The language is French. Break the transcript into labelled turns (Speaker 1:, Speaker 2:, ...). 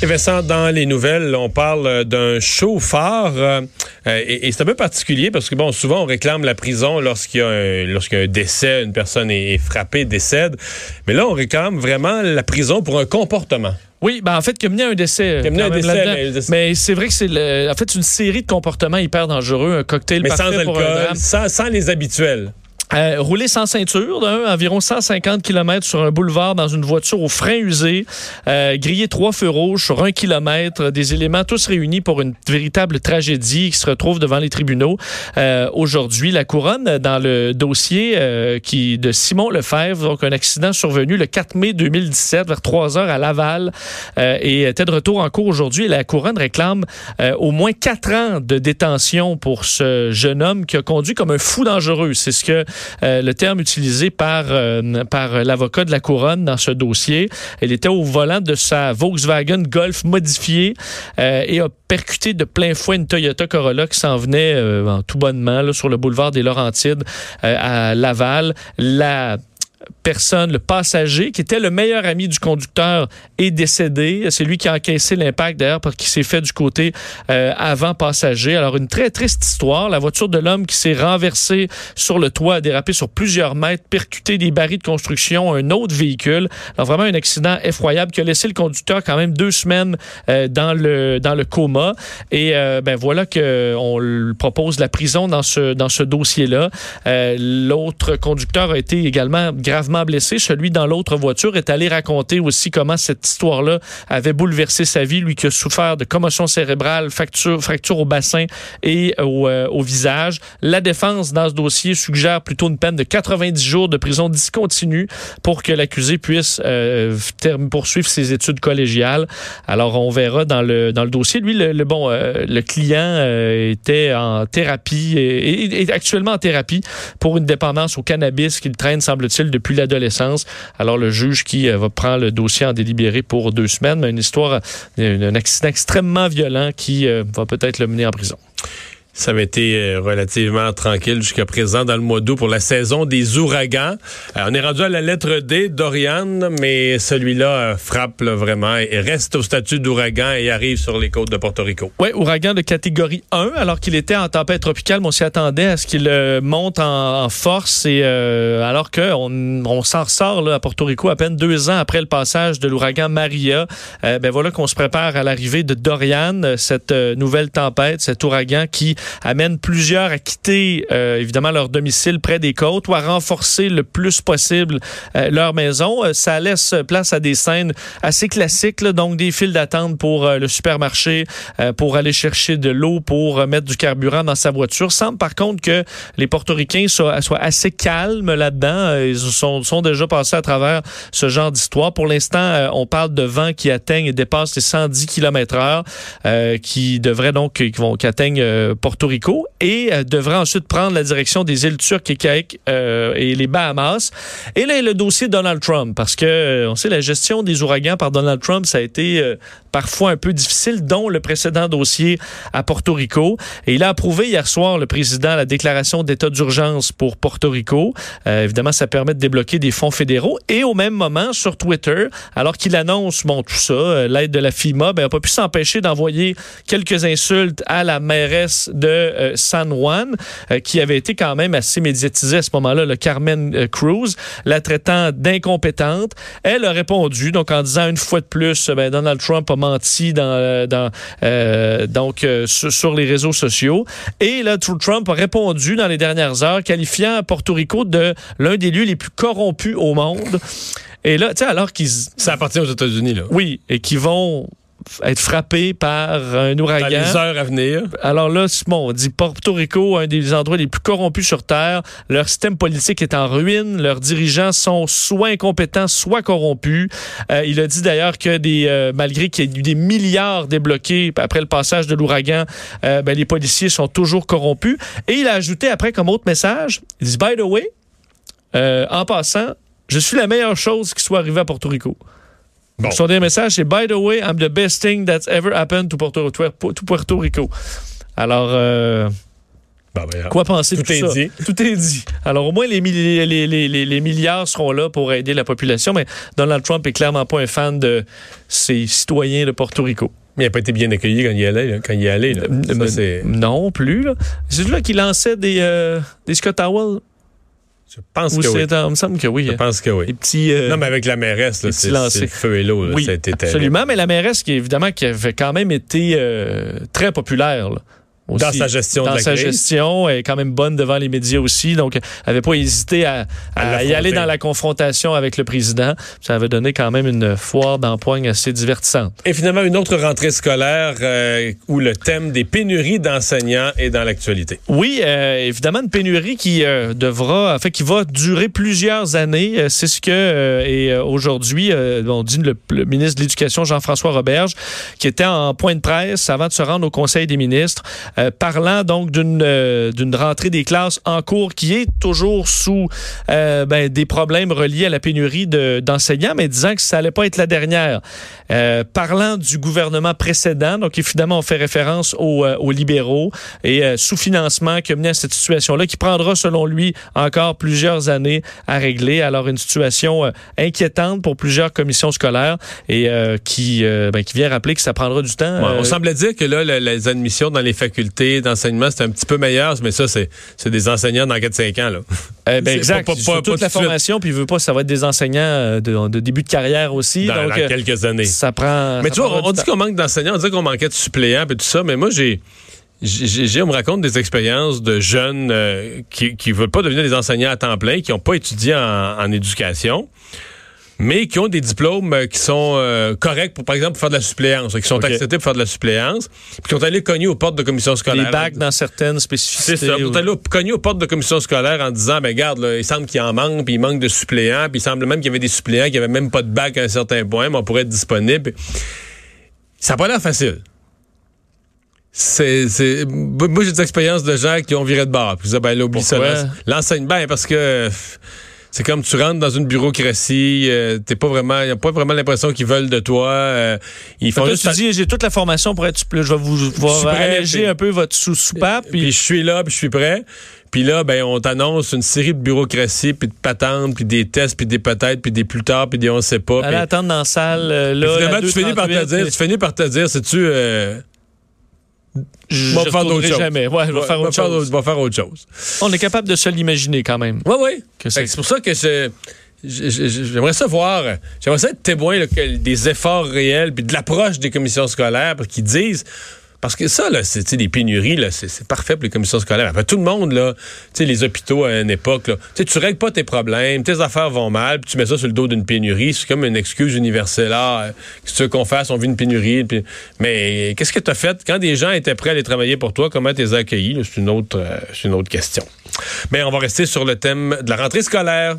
Speaker 1: Et Vincent, dans les nouvelles, on parle d'un chauffeur euh, et, et c'est un peu particulier parce que bon, souvent on réclame la prison lorsqu'il y a un, lorsqu'il y a un décès, une personne est frappée, décède, mais là on réclame vraiment la prison pour un comportement.
Speaker 2: Oui, ben en fait, qui a mené à un décès.
Speaker 1: Qui a mené un décès, mais décès-
Speaker 2: Mais c'est vrai que c'est le- en fait une série de comportements hyper dangereux, un cocktail
Speaker 1: Mais sans
Speaker 2: un
Speaker 1: alcool,
Speaker 2: drame.
Speaker 1: sans, sans les habituels.
Speaker 2: Euh, rouler sans ceinture, d'un, environ 150 km sur un boulevard dans une voiture au frein usé, euh, griller trois feux rouges sur un kilomètre, des éléments tous réunis pour une véritable tragédie qui se retrouve devant les tribunaux. Euh, Aujourd'hui, la couronne dans le dossier euh, qui de Simon Lefebvre, donc un accident survenu le 4 mai 2017 vers 3 heures à Laval euh, et était de retour en cours aujourd'hui. La couronne réclame euh, au moins quatre ans de détention pour ce jeune homme qui a conduit comme un fou dangereux. C'est ce que euh, le terme utilisé par, euh, par l'avocat de la couronne dans ce dossier. Elle était au volant de sa Volkswagen Golf modifiée euh, et a percuté de plein fouet une Toyota Corolla qui s'en venait en tout bonnement sur le boulevard des Laurentides à Laval. La personne, le passager, qui était le meilleur ami du conducteur, est décédé. C'est lui qui a encaissé l'impact d'ailleurs parce qu'il s'est fait du côté euh, avant passager. Alors une très triste histoire. La voiture de l'homme qui s'est renversée sur le toit, a dérapé sur plusieurs mètres, percuté des barils de construction, un autre véhicule. Alors vraiment un accident effroyable qui a laissé le conducteur quand même deux semaines euh, dans le dans le coma. Et euh, ben voilà que on le propose la prison dans ce dans ce dossier-là. Euh, L'autre conducteur a été également gravement blessé. Celui dans l'autre voiture est allé raconter aussi comment cette histoire-là avait bouleversé sa vie. Lui qui a souffert de commotion cérébrale, fracture, fracture au bassin et au, euh, au visage. La défense dans ce dossier suggère plutôt une peine de 90 jours de prison discontinue pour que l'accusé puisse euh, poursuivre ses études collégiales. Alors on verra dans le dans le dossier. Lui, le, le- bon, euh, le client euh, était en thérapie et, et- et actuellement en thérapie pour une dépendance au cannabis qu'il traîne, semble-t-il, depuis l'adolescence. Alors, le juge qui euh, va prendre le dossier en délibéré pour deux semaines, mais une histoire, euh, un accident extrêmement violent qui euh, va peut-être le mener en prison.
Speaker 1: Ça avait été euh, relativement tranquille jusqu'à présent dans le mois d'août pour la saison des ouragans. Euh, on est rendu à la lettre D, Dorian, mais celui-là euh, frappe vraiment et reste au statut d'ouragan et arrive sur les côtes de Porto Rico.
Speaker 2: Oui, ouragan de catégorie 1, alors qu'il était en tempête tropicale, mais on s'y attendait à ce qu'il monte en, force. Et alors qu'on on, s'en ressort là, à Porto Rico à peine deux ans après le passage de l'ouragan Maria, euh, ben voilà qu'on se prépare à l'arrivée de Dorian, cette nouvelle tempête, cet ouragan qui amène plusieurs à quitter euh, évidemment leur domicile près des côtes ou à renforcer le plus possible euh, leur maison. Euh, ça laisse place à des scènes assez classiques, là, donc des files d'attente pour euh, le supermarché, euh, pour aller chercher de l'eau, pour euh, mettre du carburant dans sa voiture. Semble par contre que les Portoricains soient, soient assez calmes là-dedans. Ils sont, sont déjà passés à travers ce genre d'histoire. Pour l'instant, on parle de vents qui atteignent et dépassent les 110 km heure, qui devraient donc, qui vont, qui atteignent Porto Rico et euh, devraient ensuite prendre la direction des îles Turques et Caïques euh, et les Bahamas. Et là, le dossier Donald Trump, parce que euh, on sait la gestion des ouragans par Donald Trump, ça a été euh, parfois un peu difficile, dont le précédent dossier à Porto Rico. Et il a approuvé hier soir, le président, la déclaration d'état d'urgence pour Porto Rico. Euh, évidemment, ça permet de débloquer des fonds fédéraux. Et au même moment, sur Twitter, alors qu'il annonce bon, tout ça, l'aide de la FIMA, ben, n'a pas pu s'empêcher d'envoyer quelques insultes à la mairesse de euh, San Juan, euh, qui avait été quand même assez médiatisée à ce moment-là, le Carmen euh, Cruz, la traitant d'incompétente. Elle a répondu, donc en disant une fois de plus, ben, Donald Trump a menti dans, dans, euh, donc, euh, sur, les réseaux sociaux. Et là, Tr- Trump a répondu dans les dernières heures, qualifiant Porto Rico de l'un des lieux les plus corrompus au monde. Et là, tu sais, alors qu'ils...
Speaker 1: Ça appartient aux États-Unis, là.
Speaker 2: Oui, et qui vont être frappés par un
Speaker 1: Dans
Speaker 2: ouragan.
Speaker 1: les heures à venir.
Speaker 2: Alors là, bon, on dit Porto Rico, un des endroits les plus corrompus sur Terre. Leur système politique est en ruine. Leurs dirigeants sont soit incompétents, soit corrompus. Euh, il a dit d'ailleurs que des, euh, malgré qu'il y ait eu des milliards débloqués après le passage de l'ouragan, euh, ben, les policiers sont toujours corrompus. Et il a ajouté après comme autre message, il dit, by the way, en passant, je suis la meilleure chose qui soit arrivée à Porto Rico.
Speaker 1: Bon.
Speaker 2: Son dernier message, c'est By the way, I'm the best thing that's ever happened to Puerto, to Puerto Rico. Alors, euh,
Speaker 1: Ben, ben,
Speaker 2: Quoi penser de
Speaker 1: Tout est
Speaker 2: ça?
Speaker 1: dit.
Speaker 2: Tout est dit. Alors, au moins, les, milli- les, les- les- les milliards seront là pour aider la population, mais Donald Trump est clairement pas un fan de ses citoyens de Porto Rico.
Speaker 1: Mais il n'a pas été bien accueilli quand il y allait. là, quand il y allait là. Ça,
Speaker 2: Mais-
Speaker 1: c'est-
Speaker 2: non plus. C'est là qui lançait des, euh, des Scott Towel.
Speaker 1: Je pense
Speaker 2: Ou
Speaker 1: que oui.
Speaker 2: Il me semble que oui.
Speaker 1: Je pense que oui.
Speaker 2: Des petits. euh,
Speaker 1: Non, mais avec la mairesse, là,
Speaker 2: les
Speaker 1: c'est le feu et l'eau. là.
Speaker 2: oui,
Speaker 1: ça a été terrible.
Speaker 2: absolument. Mais la mairesse, qui évidemment, qui avait quand même été euh, très populaire. là, aussi.
Speaker 1: Dans sa gestion de
Speaker 2: Dans
Speaker 1: la
Speaker 2: sa
Speaker 1: crise.
Speaker 2: gestion, elle est quand même bonne devant les médias aussi. Donc, elle n'avait pas hésité à, à
Speaker 1: À
Speaker 2: y aller dans la confrontation avec le président. Ça avait donné quand même une foire d'empoigne assez divertissante.
Speaker 1: Et finalement, une autre rentrée scolaire euh, où le thème des pénuries d'enseignants est dans l'actualité.
Speaker 2: Oui, euh, évidemment, une pénurie qui euh, devra, en fait, qui va durer plusieurs années. C'est ce que et aujourd'hui, on dit le, le ministre de l'Éducation Jean-François Roberge, qui était en point de presse avant de se rendre au Conseil des ministres, euh, parlant donc d'une euh, d'une rentrée des classes en cours qui est toujours sous euh, ben, des problèmes reliés à la pénurie de- d'enseignants, mais disant que ça allait pas être la dernière. Euh, parlant du gouvernement précédent, donc évidemment on fait référence aux, euh, aux libéraux et euh, sous-financement qui a mené à cette situation-là, qui prendra selon lui encore plusieurs années à régler. Alors une situation inquiétante pour plusieurs commissions scolaires et euh, qui, ben, qui vient rappeler que ça prendra du temps.
Speaker 1: Ouais, on semblait dire que là, le- les admissions dans les facultés d'enseignement, c'était un petit peu meilleur, mais ça, c'est c'est des enseignants dans 4-5 ans. Là.
Speaker 2: Euh, ben,
Speaker 1: C'est
Speaker 2: exact.
Speaker 1: pas- pas-
Speaker 2: Sur
Speaker 1: pas-
Speaker 2: toute la formation, puis il veut pas, ça va être des enseignants euh, de, de début de carrière aussi.
Speaker 1: Dans,
Speaker 2: donc,
Speaker 1: dans
Speaker 2: euh,
Speaker 1: quelques années.
Speaker 2: ça prend.
Speaker 1: Mais
Speaker 2: ça
Speaker 1: tu vois, on dit qu'on manque d'enseignants, on dit qu'on manquait de suppléants et tout ça, mais moi, j'ai. J'ai, j'ai- on me raconte des expériences de jeunes euh, qui ne veulent pas devenir des enseignants à temps plein, qui n'ont pas étudié en, en éducation, mais qui ont des diplômes euh, qui sont euh, corrects pour, par exemple, pour faire de la suppléance, qui sont acceptés pour faire de la suppléance, puis qui sont allés cogner aux portes de commissions scolaires.
Speaker 2: Les bacs dans certaines
Speaker 1: C'est
Speaker 2: spécificités.
Speaker 1: ça.
Speaker 2: Ou-
Speaker 1: sont allés au- cogner aux portes de commissions scolaires en disant, ben garde, là, il semble qu'il en manque, puis il manque de suppléants, puis il semble même qu'il y avait des suppléants qui n'avaient même pas de bac à un certain point, mais on pourrait être disponible. Ça n'a pas l'air facile. C'est, c'est, moi, j'ai des expériences de gens qui ont viré de bord. Puis ben là, oublie ça.
Speaker 2: Pourquoi?
Speaker 1: là. L'enseigne bien parce que c'est comme tu rentres dans une bureaucratie, euh, t'es pas vraiment, y a pas vraiment l'impression qu'ils veulent de toi. euh, ils font juste
Speaker 2: toi, tu dis, j'ai toute la formation pour être. Je vais vous
Speaker 1: prêt,
Speaker 2: alléger un peu votre sous soupape.
Speaker 1: puis
Speaker 2: Puis,
Speaker 1: je suis là, puis je suis prêt. Puis là, ben, on t'annonce une série de bureaucraties, puis de patentes, puis des tests, puis des peut-être, puis des plus tard, puis des on sait pas.
Speaker 2: allez attendre dans la salle. euh,
Speaker 1: puis
Speaker 2: là,
Speaker 1: finalement, tu finis par te
Speaker 2: 2,38,
Speaker 1: dire, tu finis par te dire, sais-tu, euh,
Speaker 2: je
Speaker 1: va faire d'autres choses.
Speaker 2: jamais. Ouais, je vais
Speaker 1: va-
Speaker 2: faire autre chose.
Speaker 1: va faire autre chose.
Speaker 2: On est capable de se l'imaginer quand même.
Speaker 1: Oui, oui.
Speaker 2: C'est-
Speaker 1: pour ça que je- j'aimerais ça voir, j'aimerais ça être témoin là, que- des efforts réels, puis de l'approche des commissions scolaires, qu'ils disent. Parce que ça, là, c'est des pénuries, là, c'est parfait pour les commissions scolaires. Enfin, tout le monde, là, tu les hôpitaux à une époque, là, tu tu règles pas tes problèmes, tes affaires vont mal, puis tu mets ça sur le dos d'une pénurie. C'est comme une excuse universelle. Ah, qu'est-ce qu'on fasse? On vit une pénurie. Mais qu'est-ce que tu as fait? Quand des gens étaient prêts à aller travailler pour toi, comment tu les as accueillis? C'est une, autre, euh, c'est une autre question. Mais on va rester sur le thème de la rentrée scolaire.